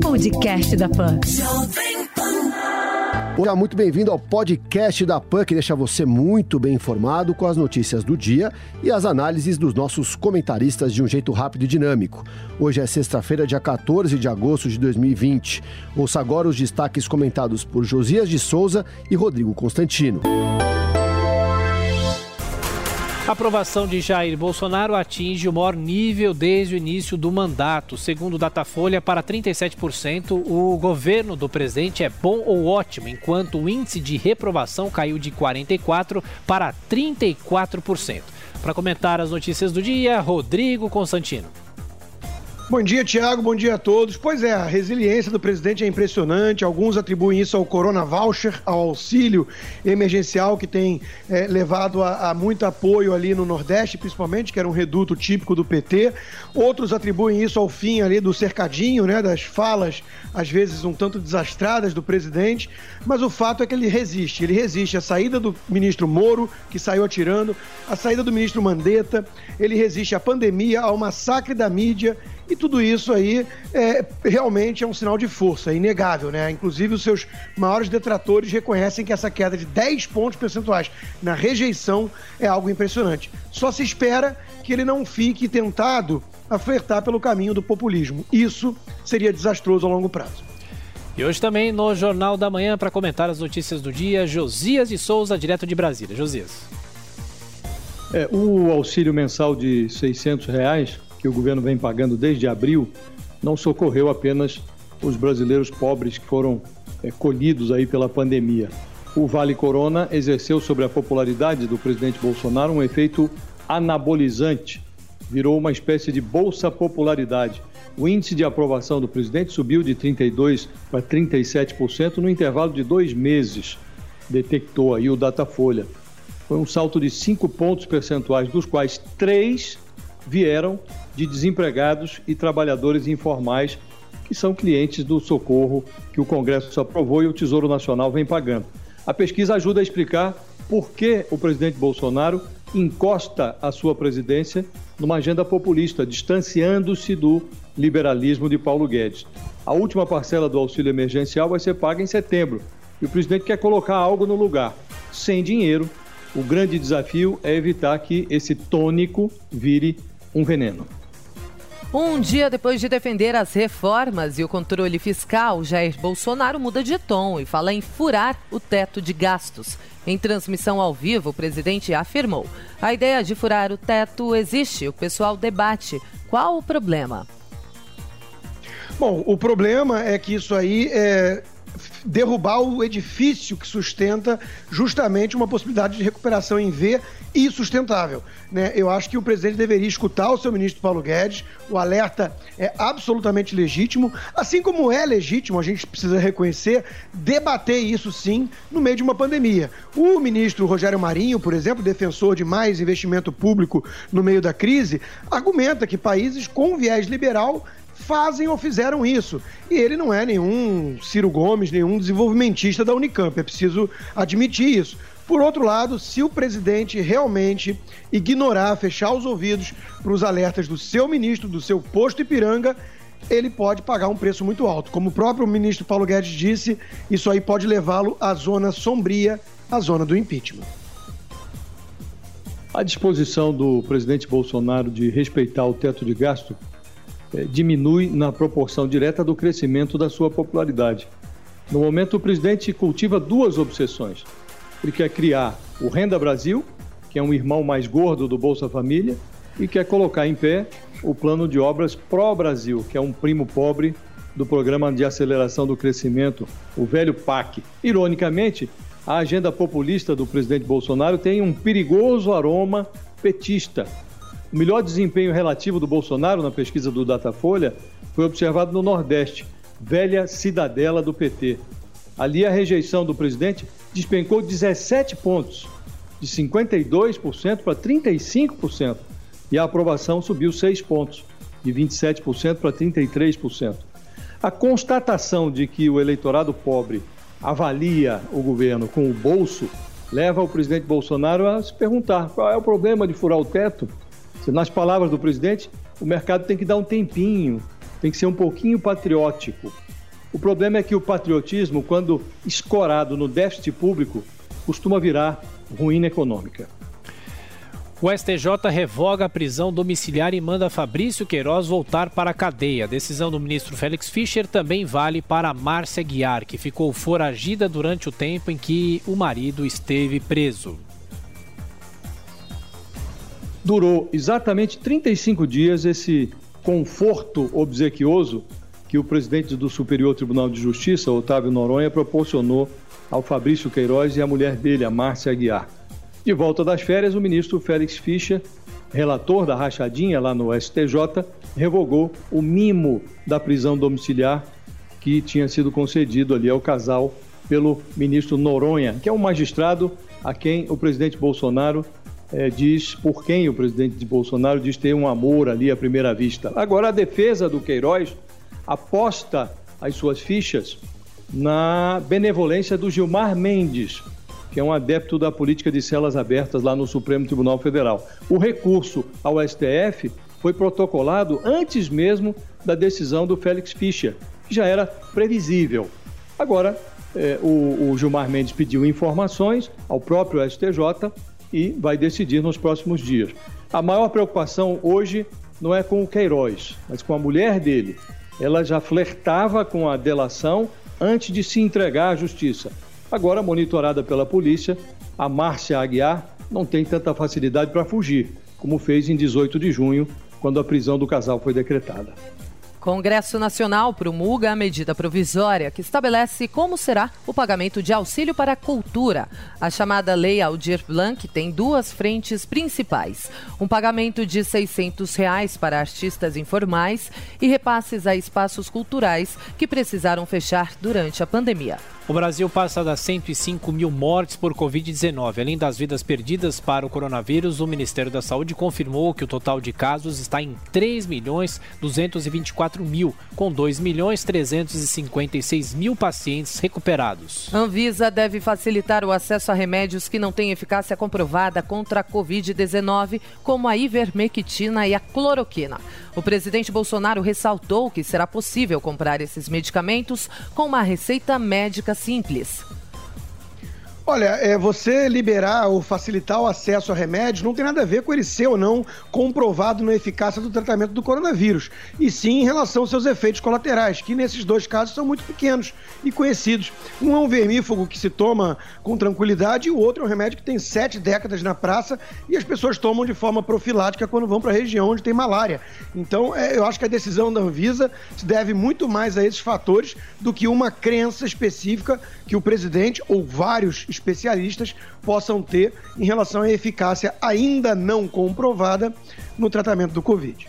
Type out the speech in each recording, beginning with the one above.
Podcast da Pan. Olá, muito bem-vindo ao podcast da PAN, que deixa você muito bem informado com as notícias do dia e as análises dos nossos comentaristas de um jeito rápido e dinâmico. Hoje é sexta-feira, dia 14 de agosto de 2020. Ouça agora os destaques comentados por Josias de Souza e Rodrigo Constantino. A aprovação de Jair Bolsonaro atinge o maior nível desde o início do mandato. Segundo Datafolha, para 37%, o governo do presidente é bom ou ótimo, enquanto o índice de reprovação caiu de 44% para 34%. Para comentar as notícias do dia, Rodrigo Constantino. Bom dia, Tiago. Bom dia a todos. Pois é, a resiliência do presidente é impressionante. Alguns atribuem isso ao Corona Voucher, ao auxílio emergencial que tem é, levado a, a, muito apoio ali no Nordeste, principalmente, que era um reduto típico do PT. Outros atribuem isso ao fim ali do cercadinho, né, das falas, às vezes um tanto desastradas do presidente. Mas o fato é que ele resiste. Ele resiste à saída do ministro Moro, que saiu atirando, à saída do ministro Mandetta. Ele resiste à pandemia, ao massacre da mídia e tudo isso aí é, realmente é um sinal de força, é inegável, né? Inclusive, os seus maiores detratores reconhecem que essa queda de 10 pontos percentuais na rejeição é algo impressionante. Só se espera que ele não fique tentado a flertar pelo caminho do populismo. Isso seria desastroso a longo prazo. E hoje também no Jornal da Manhã, para comentar as notícias do dia, Josias de Souza, direto de Brasília. Josias. É, o auxílio mensal de 600 reais que o governo vem pagando desde abril não socorreu apenas os brasileiros pobres que foram é, colhidos aí pela pandemia. O Vale Corona exerceu sobre a popularidade do presidente Bolsonaro um efeito anabolizante, virou uma espécie de bolsa popularidade. O índice de aprovação do presidente subiu de 32% para 37% no intervalo de dois meses, detectou aí o Datafolha. Foi um salto de cinco pontos percentuais, dos quais três vieram de desempregados e trabalhadores informais que são clientes do socorro que o Congresso aprovou e o Tesouro Nacional vem pagando. A pesquisa ajuda a explicar por que o presidente Bolsonaro encosta a sua presidência numa agenda populista, distanciando-se do liberalismo de Paulo Guedes. A última parcela do auxílio emergencial vai ser paga em setembro e o presidente quer colocar algo no lugar. Sem dinheiro, o grande desafio é evitar que esse tônico vire um veneno. Um dia depois de defender as reformas e o controle fiscal, Jair Bolsonaro muda de tom e fala em furar o teto de gastos. Em transmissão ao vivo, o presidente afirmou: a ideia de furar o teto existe, o pessoal debate. Qual o problema? Bom, o problema é que isso aí é derrubar o edifício que sustenta justamente uma possibilidade de recuperação em V e sustentável. Né? Eu acho que o presidente deveria escutar o seu ministro Paulo Guedes, o alerta é absolutamente legítimo, assim como é legítimo, a gente precisa reconhecer, debater isso sim no meio de uma pandemia. O ministro Rogério Marinho, por exemplo, defensor de mais investimento público no meio da crise, argumenta que países com viés liberal fazem ou fizeram isso. E ele não é nenhum Ciro Gomes, nenhum desenvolvimentista da Unicamp, é preciso admitir isso. Por outro lado, se o presidente realmente ignorar, fechar os ouvidos para os alertas do seu ministro, do seu posto Ipiranga, ele pode pagar um preço muito alto. Como o próprio ministro Paulo Guedes disse, isso aí pode levá-lo à zona sombria, à zona do impeachment. A disposição do presidente Bolsonaro de respeitar o teto de gasto é, diminui na proporção direta do crescimento da sua popularidade. No momento, o presidente cultiva duas obsessões. Ele quer criar o Renda Brasil, que é um irmão mais gordo do Bolsa Família, e quer colocar em pé o plano de obras Pró-Brasil, que é um primo pobre do Programa de Aceleração do Crescimento, o velho PAC. Ironicamente, a agenda populista do presidente Bolsonaro tem um perigoso aroma petista, o melhor desempenho relativo do Bolsonaro na pesquisa do Datafolha foi observado no Nordeste, velha cidadela do PT. Ali a rejeição do presidente despencou 17 pontos, de 52% para 35%, e a aprovação subiu 6 pontos, de 27% para 33%. A constatação de que o eleitorado pobre avalia o governo com o bolso leva o presidente Bolsonaro a se perguntar qual é o problema de furar o teto nas palavras do presidente, o mercado tem que dar um tempinho tem que ser um pouquinho patriótico. O problema é que o patriotismo, quando escorado no déficit público, costuma virar ruína econômica. O STJ revoga a prisão domiciliar e manda Fabrício Queiroz voltar para a cadeia. A decisão do ministro Félix Fischer também vale para Márcia Guiar, que ficou foragida durante o tempo em que o marido esteve preso. Durou exatamente 35 dias esse conforto obsequioso que o presidente do Superior Tribunal de Justiça, Otávio Noronha, proporcionou ao Fabrício Queiroz e à mulher dele, a Márcia Aguiar. De volta das férias, o ministro Félix Fischer, relator da rachadinha lá no STJ, revogou o mimo da prisão domiciliar que tinha sido concedido ali ao casal pelo ministro Noronha, que é um magistrado a quem o presidente Bolsonaro é, diz, por quem o presidente Bolsonaro diz ter um amor ali à primeira vista. Agora, a defesa do Queiroz aposta as suas fichas na benevolência do Gilmar Mendes, que é um adepto da política de celas abertas lá no Supremo Tribunal Federal. O recurso ao STF foi protocolado antes mesmo da decisão do Félix Fischer, que já era previsível. Agora, eh, o, o Gilmar Mendes pediu informações ao próprio STJ e vai decidir nos próximos dias. A maior preocupação hoje não é com o Queiroz, mas com a mulher dele. Ela já flertava com a delação antes de se entregar à justiça. Agora, monitorada pela polícia, a Márcia Aguiar não tem tanta facilidade para fugir, como fez em 18 de junho, quando a prisão do casal foi decretada. Congresso Nacional promulga a medida provisória que estabelece como será o pagamento de auxílio para a cultura. A chamada Lei Aldir Blanc tem duas frentes principais: um pagamento de 600 reais para artistas informais e repasses a espaços culturais que precisaram fechar durante a pandemia. O Brasil passa das 105 mil mortes por Covid-19. Além das vidas perdidas para o coronavírus, o Ministério da Saúde confirmou que o total de casos está em 3 milhões 224 mil, com 2 milhões 356 mil pacientes recuperados. Anvisa deve facilitar o acesso a remédios que não têm eficácia comprovada contra a Covid-19, como a ivermectina e a cloroquina. O presidente Bolsonaro ressaltou que será possível comprar esses medicamentos com uma receita médica simples. Olha, é, você liberar ou facilitar o acesso a remédios não tem nada a ver com ele ser ou não comprovado na eficácia do tratamento do coronavírus, e sim em relação aos seus efeitos colaterais, que nesses dois casos são muito pequenos e conhecidos. Um é um vermífugo que se toma com tranquilidade e o outro é um remédio que tem sete décadas na praça e as pessoas tomam de forma profilática quando vão para a região onde tem malária. Então, é, eu acho que a decisão da Anvisa se deve muito mais a esses fatores do que uma crença específica que o presidente ou vários especialistas possam ter em relação à eficácia ainda não comprovada no tratamento do Covid.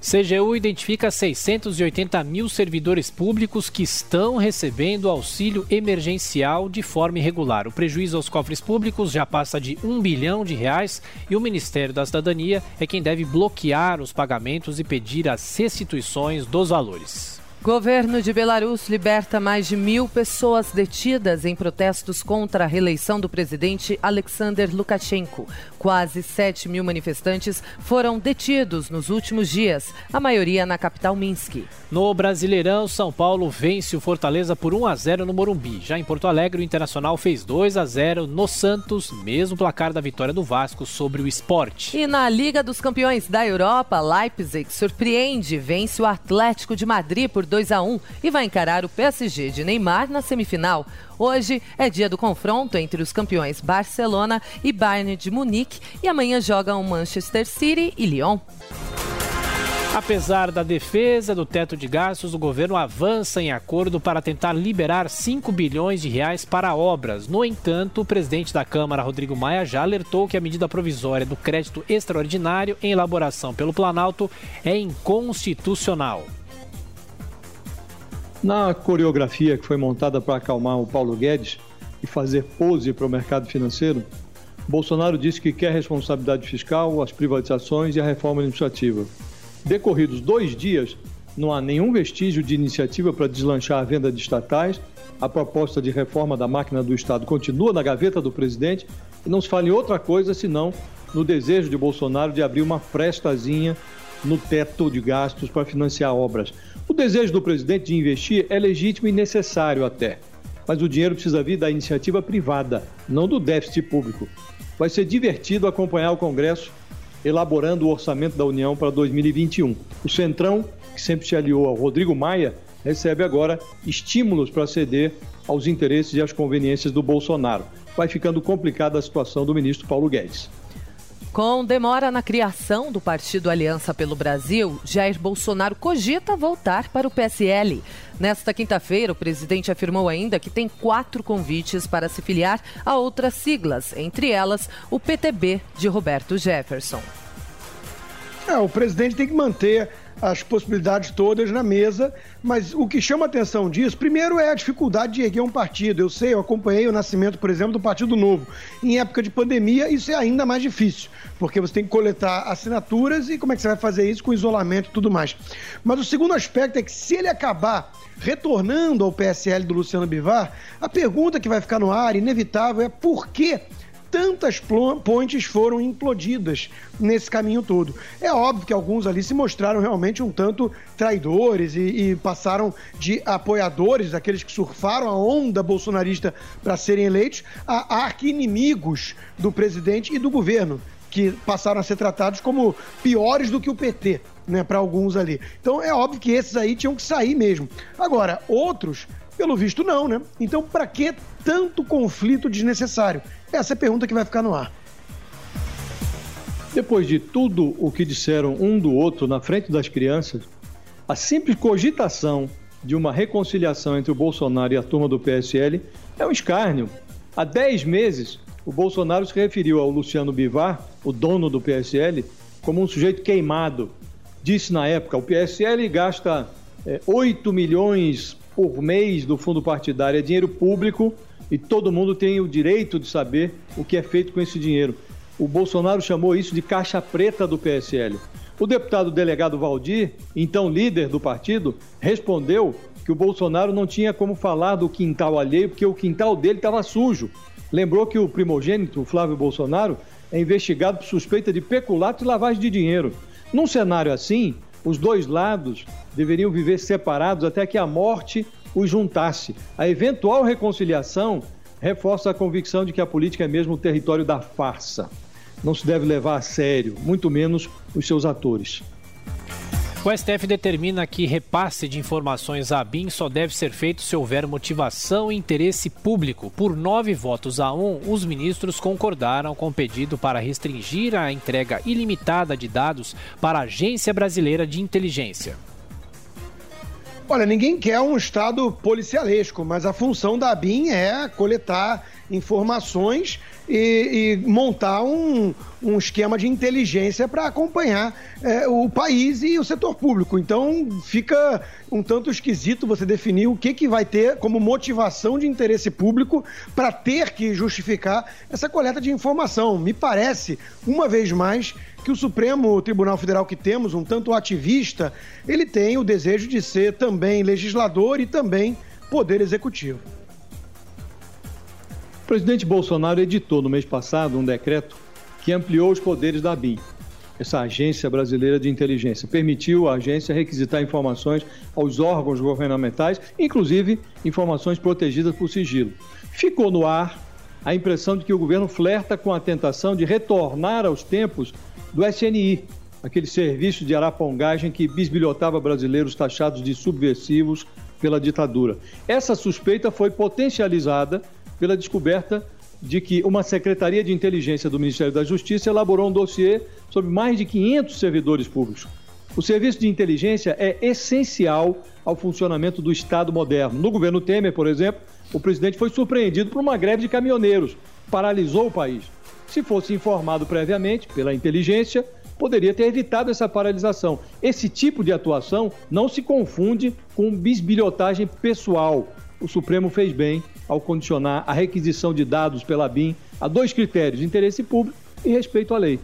CGU identifica 680 mil servidores públicos que estão recebendo auxílio emergencial de forma irregular. O prejuízo aos cofres públicos já passa de um bilhão de reais e o Ministério da Cidadania é quem deve bloquear os pagamentos e pedir as restituições dos valores. Governo de Belarus liberta mais de mil pessoas detidas em protestos contra a reeleição do presidente Alexander Lukashenko. Quase 7 mil manifestantes foram detidos nos últimos dias, a maioria na capital Minsk. No Brasileirão, São Paulo vence o Fortaleza por 1 a 0 no Morumbi. Já em Porto Alegre, o Internacional fez 2 a 0 no Santos, mesmo placar da vitória do Vasco sobre o Esporte. E na Liga dos Campeões da Europa, Leipzig surpreende, vence o Atlético de Madrid por 2 a 1 e vai encarar o PSG de Neymar na semifinal. Hoje é dia do confronto entre os campeões Barcelona e Bayern de Munique e amanhã jogam Manchester City e Lyon. Apesar da defesa do teto de gastos, o governo avança em acordo para tentar liberar 5 bilhões de reais para obras. No entanto, o presidente da Câmara, Rodrigo Maia, já alertou que a medida provisória do crédito extraordinário em elaboração pelo Planalto é inconstitucional. Na coreografia que foi montada para acalmar o Paulo Guedes e fazer pose para o mercado financeiro, Bolsonaro disse que quer responsabilidade fiscal, as privatizações e a reforma administrativa. Decorridos dois dias, não há nenhum vestígio de iniciativa para deslanchar a venda de estatais. A proposta de reforma da máquina do Estado continua na gaveta do presidente e não se fala em outra coisa senão no desejo de Bolsonaro de abrir uma frestazinha no teto de gastos para financiar obras. O desejo do presidente de investir é legítimo e necessário até, mas o dinheiro precisa vir da iniciativa privada, não do déficit público. Vai ser divertido acompanhar o Congresso elaborando o orçamento da União para 2021. O Centrão, que sempre se aliou ao Rodrigo Maia, recebe agora estímulos para ceder aos interesses e às conveniências do Bolsonaro. Vai ficando complicada a situação do ministro Paulo Guedes. Com demora na criação do partido Aliança pelo Brasil, Jair Bolsonaro cogita voltar para o PSL. Nesta quinta-feira, o presidente afirmou ainda que tem quatro convites para se filiar a outras siglas, entre elas o PTB de Roberto Jefferson. É, o presidente tem que manter as possibilidades todas na mesa, mas o que chama atenção disso, primeiro é a dificuldade de erguer um partido. Eu sei, eu acompanhei o nascimento, por exemplo, do Partido Novo. Em época de pandemia, isso é ainda mais difícil, porque você tem que coletar assinaturas e como é que você vai fazer isso com isolamento e tudo mais. Mas o segundo aspecto é que se ele acabar retornando ao PSL do Luciano Bivar, a pergunta que vai ficar no ar, inevitável, é por que tantas pontes foram implodidas nesse caminho todo. É óbvio que alguns ali se mostraram realmente um tanto traidores e, e passaram de apoiadores, daqueles que surfaram a onda bolsonarista para serem eleitos, a arqui-inimigos do presidente e do governo, que passaram a ser tratados como piores do que o PT. Né, para alguns ali. Então é óbvio que esses aí tinham que sair mesmo. Agora, outros pelo visto, não, né? Então, para que tanto conflito desnecessário? Essa é a pergunta que vai ficar no ar. Depois de tudo o que disseram um do outro na frente das crianças, a simples cogitação de uma reconciliação entre o Bolsonaro e a turma do PSL é um escárnio. Há 10 meses, o Bolsonaro se referiu ao Luciano Bivar, o dono do PSL, como um sujeito queimado. Disse na época: o PSL gasta é, 8 milhões por mês do fundo partidário é dinheiro público e todo mundo tem o direito de saber o que é feito com esse dinheiro. O Bolsonaro chamou isso de caixa preta do PSL. O deputado delegado Valdir, então líder do partido, respondeu que o Bolsonaro não tinha como falar do quintal alheio porque o quintal dele estava sujo. Lembrou que o primogênito, Flávio Bolsonaro, é investigado por suspeita de peculato e lavagem de dinheiro. Num cenário assim, os dois lados deveriam viver separados até que a morte os juntasse. A eventual reconciliação reforça a convicção de que a política é mesmo o território da farsa. Não se deve levar a sério, muito menos os seus atores. O STF determina que repasse de informações à BIM só deve ser feito se houver motivação e interesse público. Por nove votos a um, os ministros concordaram com o pedido para restringir a entrega ilimitada de dados para a Agência Brasileira de Inteligência. Olha, ninguém quer um Estado policialesco, mas a função da BIM é coletar informações e, e montar um, um esquema de inteligência para acompanhar é, o país e o setor público. Então fica um tanto esquisito você definir o que, que vai ter como motivação de interesse público para ter que justificar essa coleta de informação. Me parece, uma vez mais, que o Supremo Tribunal Federal que temos, um tanto ativista, ele tem o desejo de ser também legislador e também poder executivo. O presidente Bolsonaro editou no mês passado um decreto que ampliou os poderes da BIM, essa agência brasileira de inteligência. Permitiu à agência requisitar informações aos órgãos governamentais, inclusive informações protegidas por sigilo. Ficou no ar a impressão de que o governo flerta com a tentação de retornar aos tempos do SNI, aquele serviço de arapongagem que bisbilhotava brasileiros taxados de subversivos pela ditadura. Essa suspeita foi potencializada pela descoberta de que uma secretaria de inteligência do Ministério da Justiça elaborou um dossiê sobre mais de 500 servidores públicos. O serviço de inteligência é essencial ao funcionamento do Estado moderno. No governo Temer, por exemplo, o presidente foi surpreendido por uma greve de caminhoneiros, paralisou o país. Se fosse informado previamente pela inteligência, poderia ter evitado essa paralisação. Esse tipo de atuação não se confunde com bisbilhotagem pessoal. O Supremo fez bem ao condicionar a requisição de dados pela BIM a dois critérios: interesse público e respeito à lei.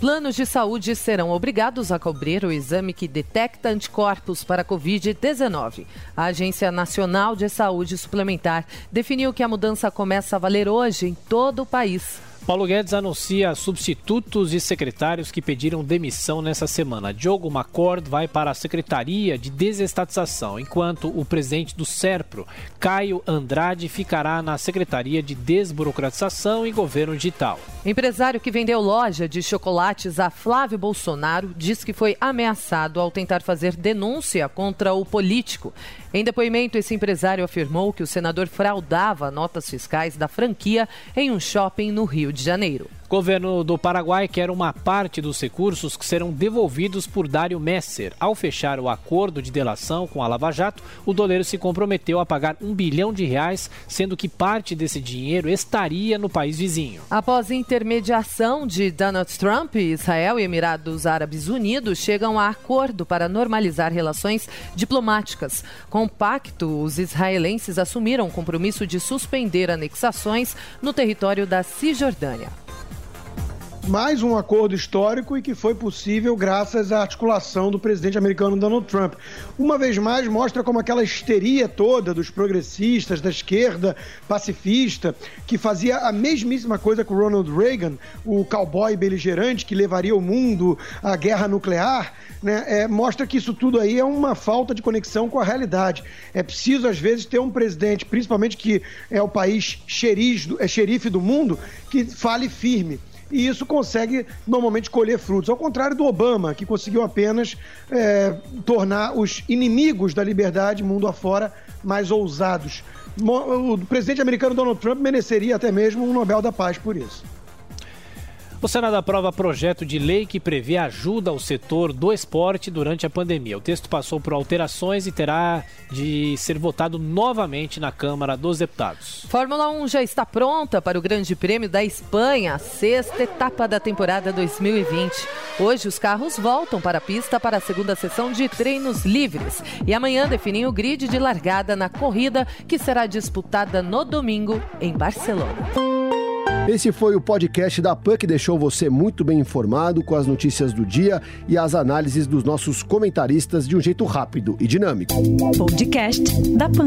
Planos de saúde serão obrigados a cobrir o exame que detecta anticorpos para a Covid-19. A Agência Nacional de Saúde Suplementar definiu que a mudança começa a valer hoje em todo o país. Paulo Guedes anuncia substitutos e secretários que pediram demissão nessa semana. Diogo McCord vai para a Secretaria de Desestatização, enquanto o presidente do SERPRO, Caio Andrade, ficará na Secretaria de Desburocratização e Governo Digital. Empresário que vendeu loja de chocolates a Flávio Bolsonaro diz que foi ameaçado ao tentar fazer denúncia contra o político. Em depoimento, esse empresário afirmou que o senador fraudava notas fiscais da franquia em um shopping no Rio de Janeiro. Governo do Paraguai quer uma parte dos recursos que serão devolvidos por Dário Messer. Ao fechar o acordo de delação com a Lava Jato, o doleiro se comprometeu a pagar um bilhão de reais, sendo que parte desse dinheiro estaria no país vizinho. Após intermediação de Donald Trump, Israel e Emirados Árabes Unidos chegam a acordo para normalizar relações diplomáticas. Com o pacto, os israelenses assumiram o compromisso de suspender anexações no território da Cisjordânia mais um acordo histórico e que foi possível graças à articulação do presidente americano Donald Trump. Uma vez mais, mostra como aquela histeria toda dos progressistas, da esquerda pacifista, que fazia a mesmíssima coisa com Ronald Reagan, o cowboy beligerante que levaria o mundo à guerra nuclear, né, é, mostra que isso tudo aí é uma falta de conexão com a realidade. É preciso, às vezes, ter um presidente, principalmente que é o país é xerife do mundo, que fale firme e isso consegue normalmente colher frutos. Ao contrário do Obama, que conseguiu apenas é, tornar os inimigos da liberdade mundo afora mais ousados. O presidente americano Donald Trump mereceria até mesmo um Nobel da Paz por isso. O Senado aprova projeto de lei que prevê ajuda ao setor do esporte durante a pandemia. O texto passou por alterações e terá de ser votado novamente na Câmara dos Deputados. Fórmula 1 já está pronta para o Grande Prêmio da Espanha, a sexta etapa da temporada 2020. Hoje os carros voltam para a pista para a segunda sessão de treinos livres e amanhã definem o grid de largada na corrida que será disputada no domingo em Barcelona. Esse foi o podcast da PAN que deixou você muito bem informado com as notícias do dia e as análises dos nossos comentaristas de um jeito rápido e dinâmico. Podcast da PAN.